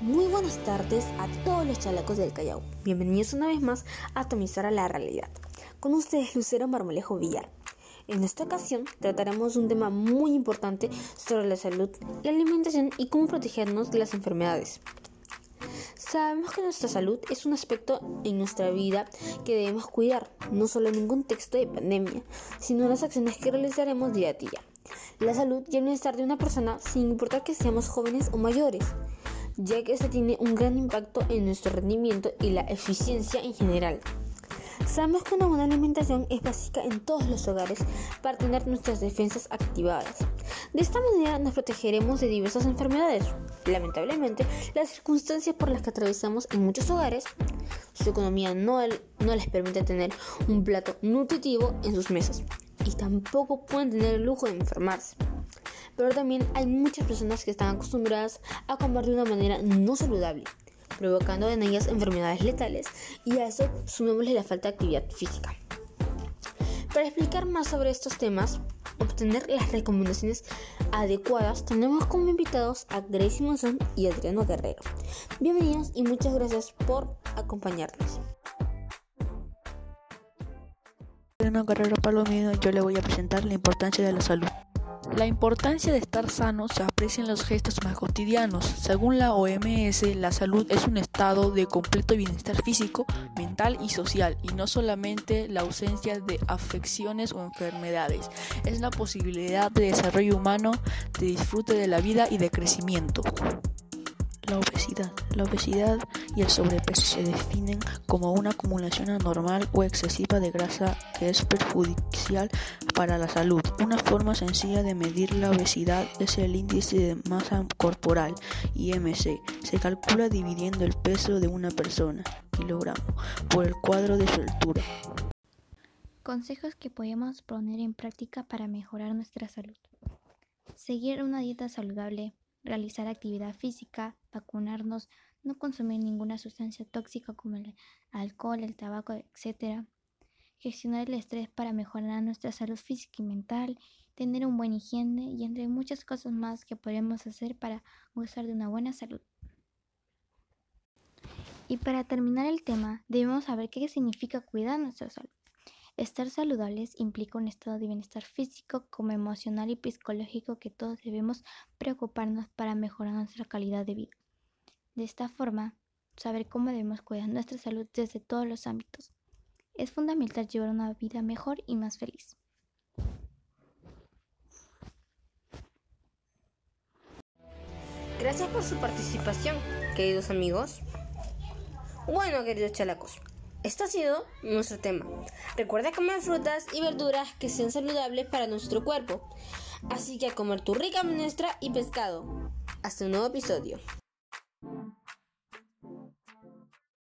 Muy buenas tardes a todos los chalecos del Callao. Bienvenidos una vez más a Atomizar a la Realidad. Con ustedes Lucero Marmolejo Villar. En esta ocasión trataremos un tema muy importante sobre la salud, la alimentación y cómo protegernos de las enfermedades. Sabemos que nuestra salud es un aspecto en nuestra vida que debemos cuidar, no solo en un contexto de pandemia, sino en las acciones que realizaremos día a día. La salud y el bienestar de una persona sin importar que seamos jóvenes o mayores ya que esto tiene un gran impacto en nuestro rendimiento y la eficiencia en general. Sabemos que una buena alimentación es básica en todos los hogares para tener nuestras defensas activadas. De esta manera nos protegeremos de diversas enfermedades. Lamentablemente, las circunstancias por las que atravesamos en muchos hogares, su economía no, no les permite tener un plato nutritivo en sus mesas y tampoco pueden tener el lujo de enfermarse pero también hay muchas personas que están acostumbradas a comer de una manera no saludable, provocando en ellas enfermedades letales y a eso sumémosle la falta de actividad física. Para explicar más sobre estos temas, obtener las recomendaciones adecuadas, tenemos como invitados a Gracie Monzón y Adriano Guerrero. Bienvenidos y muchas gracias por acompañarnos. Adriano Guerrero Palomino, yo le voy a presentar la importancia de la salud. La importancia de estar sano se aprecia en los gestos más cotidianos. Según la OMS, la salud es un estado de completo bienestar físico, mental y social, y no solamente la ausencia de afecciones o enfermedades. Es la posibilidad de desarrollo humano, de disfrute de la vida y de crecimiento. La obesidad. La obesidad y el sobrepeso se definen como una acumulación anormal o excesiva de grasa que es perjudicial para la salud. Una forma sencilla de medir la obesidad es el índice de masa corporal, IMC. Se calcula dividiendo el peso de una persona, kilogramo, por el cuadro de su altura. Consejos que podemos poner en práctica para mejorar nuestra salud. Seguir una dieta saludable, realizar actividad física, vacunarnos, no consumir ninguna sustancia tóxica como el alcohol, el tabaco, etc. Gestionar el estrés para mejorar nuestra salud física y mental, tener un buen higiene y entre muchas cosas más que podemos hacer para gozar de una buena salud. Y para terminar el tema, debemos saber qué significa cuidar nuestra salud. Estar saludables implica un estado de bienestar físico como emocional y psicológico que todos debemos preocuparnos para mejorar nuestra calidad de vida. De esta forma, saber cómo debemos cuidar nuestra salud desde todos los ámbitos. Es fundamental llevar una vida mejor y más feliz. Gracias por su participación, queridos amigos. Bueno, queridos chalacos, esto ha sido nuestro tema. Recuerda comer frutas y verduras que sean saludables para nuestro cuerpo. Así que a comer tu rica menestra y pescado. Hasta un nuevo episodio.